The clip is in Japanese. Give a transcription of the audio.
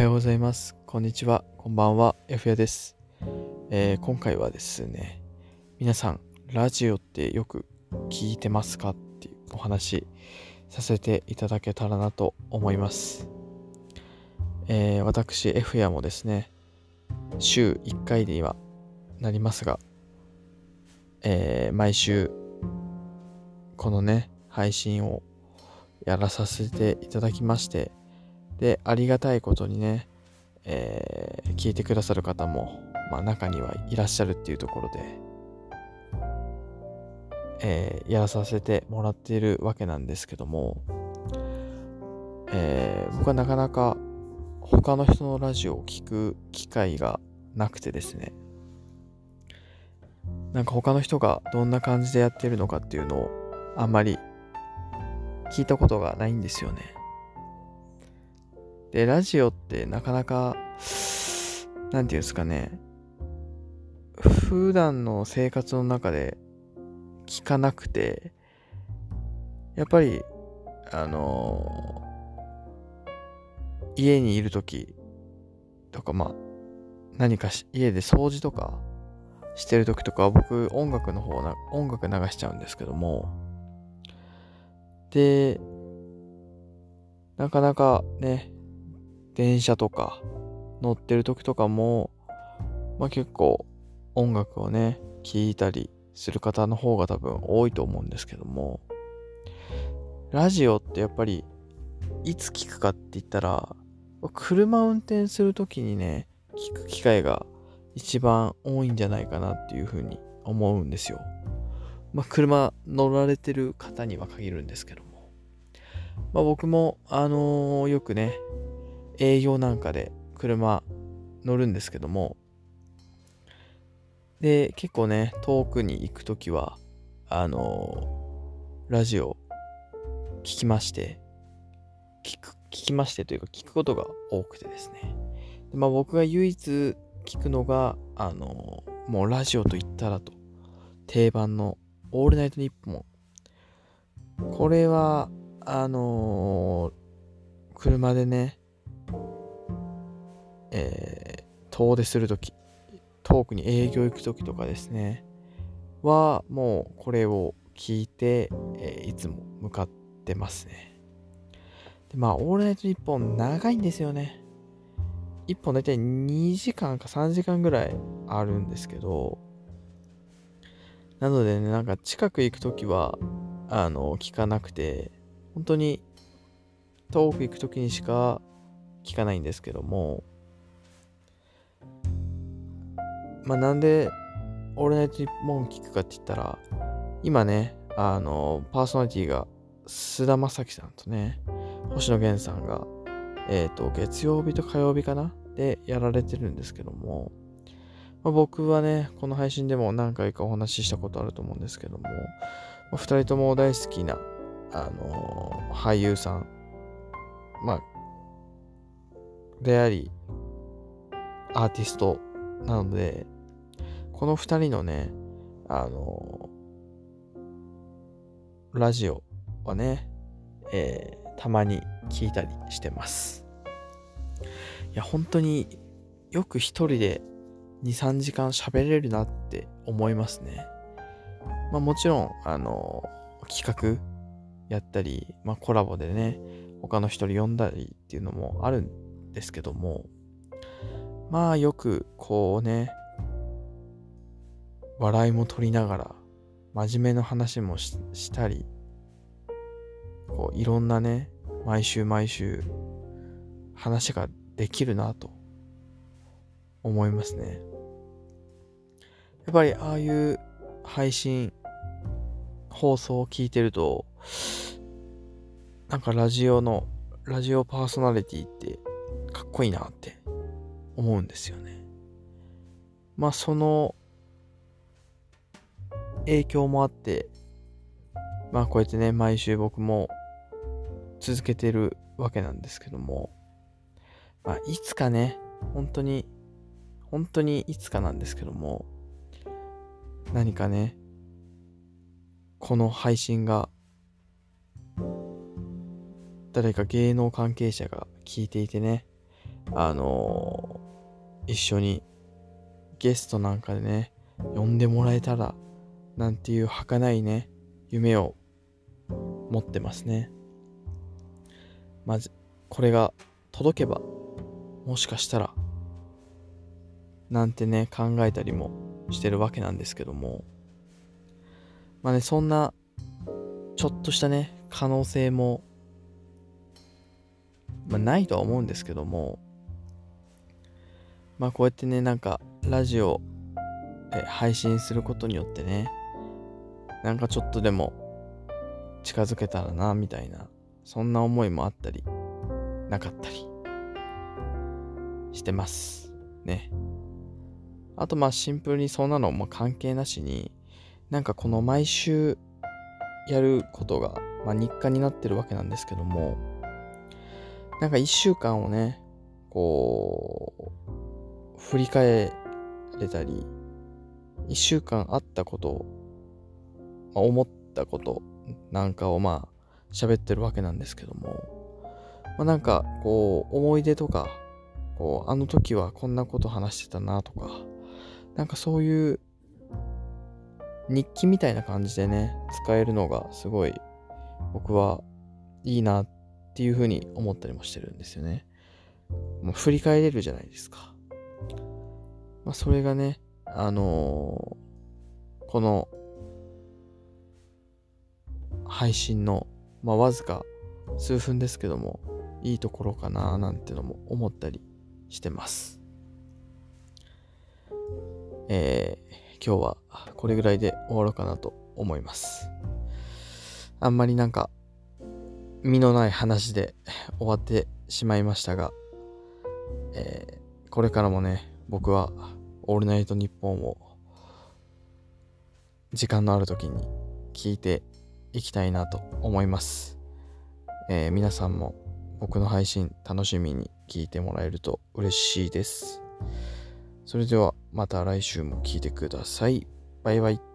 はようございます。こんにちは。こんばんは。F やです、えー今回はですね、皆さん、ラジオってよく聞いてますかっていうお話させていただけたらなと思います。えー私、F やもですね、週1回にはなりますが、えー毎週、このね、配信をやらさせていただきまして、で、ありがたいことにね、えー聞いてくださる方も、まあ、中にはいらっしゃるっていうところで、えーやらさせてもらっているわけなんですけども、えー僕はなかなか他の人のラジオを聞く機会がなくてですね、なんか他の人がどんな感じでやってるのかっていうのをあんまり聞いたことがないんですよね。で、ラジオってなかなか、なんていうんですかね、普段の生活の中で聞かなくて、やっぱり、あの家にいるときとか、まあ、何かし家で掃除とかしてるときとか僕音楽の方な、音楽流しちゃうんですけども、で、なかなかね、電車とか乗ってる時とかも、まあ結構音楽をね、聴いたりする方の方が多分多いと思うんですけども、ラジオってやっぱりいつ聞くかって言ったら、車運転する時にね、聞く機会が一番多いんじゃないかなっていうふうに思うんですよ。まあ車乗られてる方には限るんですけども。まあ僕も、あのーよくね、営業なんかで車乗るんですけども、で、結構ね、遠くに行くときは、あのラジオ聞きまして、聞く、聞きましてというか聞くことが多くてですね。でまあ僕が唯一聞くのが、あのもうラジオと言ったらと、定番のオールナイトニッポン。これは、あのー車でね、えー遠出するとき、遠くに営業行くときとかですね、は、もうこれを聞いて、えーいつも向かってますね。で、まあ、オールナイトニッポン長いんですよね。1本大体2時間か3時間ぐらいあるんですけど、なのでね、なんか近く行くときは、あの、聞かなくて、本当に遠く行くときにしか聞かないんですけども、まあなんで、オールナイトニッポン聞くかって言ったら、今ね、あの、パーソナリティが菅田将暉さんとね、星野源さんが、えっ、と、月曜日と火曜日かな？でやられてるんですけども、まあ、僕はね、この配信でも何回かお話ししたことあると思うんですけども、まあ、二人とも大好きな、あのー俳優さん、まあ、であり、アーティストなので、この二人のね、あのーラジオはね、えーたまに聞いたりしてます。いや、本当によく一人で2、3時間喋れるなって思いますね。まあもちろん、あの企画やったり、まあコラボでね、他の人に呼んだりっていうのもあるんですけども、まあよくこうね、笑いも取りながら、真面目な話もしたり、こういろんなね、毎週毎週話ができるなと思いますね。やっぱりああいう配信、放送を聞いてると、なんかラジオの、ラジオパーソナリティってかっこいいなって思うんですよね。まあその影響もあって、まあこうやってね、毎週僕も続けてるわけなんですけども、まあいつかね、本当に、本当にいつかなんですけども、何かね、この配信が誰か芸能関係者が聞いていてね、あの、一緒にゲストなんかでね、呼んでもらえたら、なんていう儚いね、夢を持ってますね。まず、これが届けば、もしかしたら、なんてね、考えたりもしてるわけなんですけども、まあね、そんな、ちょっとしたね、可能性も、まあ、ないとは思うんですけども、まあこうやってね、なんか、ラジオ、え配信することによってね、なんかちょっとでも近づけたらな、みたいな、そんな思いもあったり、なかったり、してます。ね。あとまあシンプルにそんなのも関係なしに、なんかこの毎週やることが、まあ、日課になってるわけなんですけども、なんか一週間をね、こう、振り返れたり、一週間あったことを、まあ、思ったことなんかをまあ喋ってるわけなんですけども、まあ、なんかこう思い出とか、こうあの時はこんなこと話してたなとか、なんかそういう日記みたいな感じでね、使えるのがすごい僕はいいなっていうふうに思ったりもしてるんですよね。もう振り返れるじゃないですか。まあそれがね、あのー、この配信の、まあ、わずか数分ですけども、いいところかななんてのも思ったりしてます。えー、今日はこれぐらいで終わろうかなと思います。あんまりなんか、身のない話で終わってしまいましたが、えー、これからもね、僕はオールナイトニッポンを時間のある時に聞いていきたいなと思います。えー、皆さんも僕の配信楽しみに聞いてもらえると嬉しいです。それではまた来週も聞いてください。バイバイ。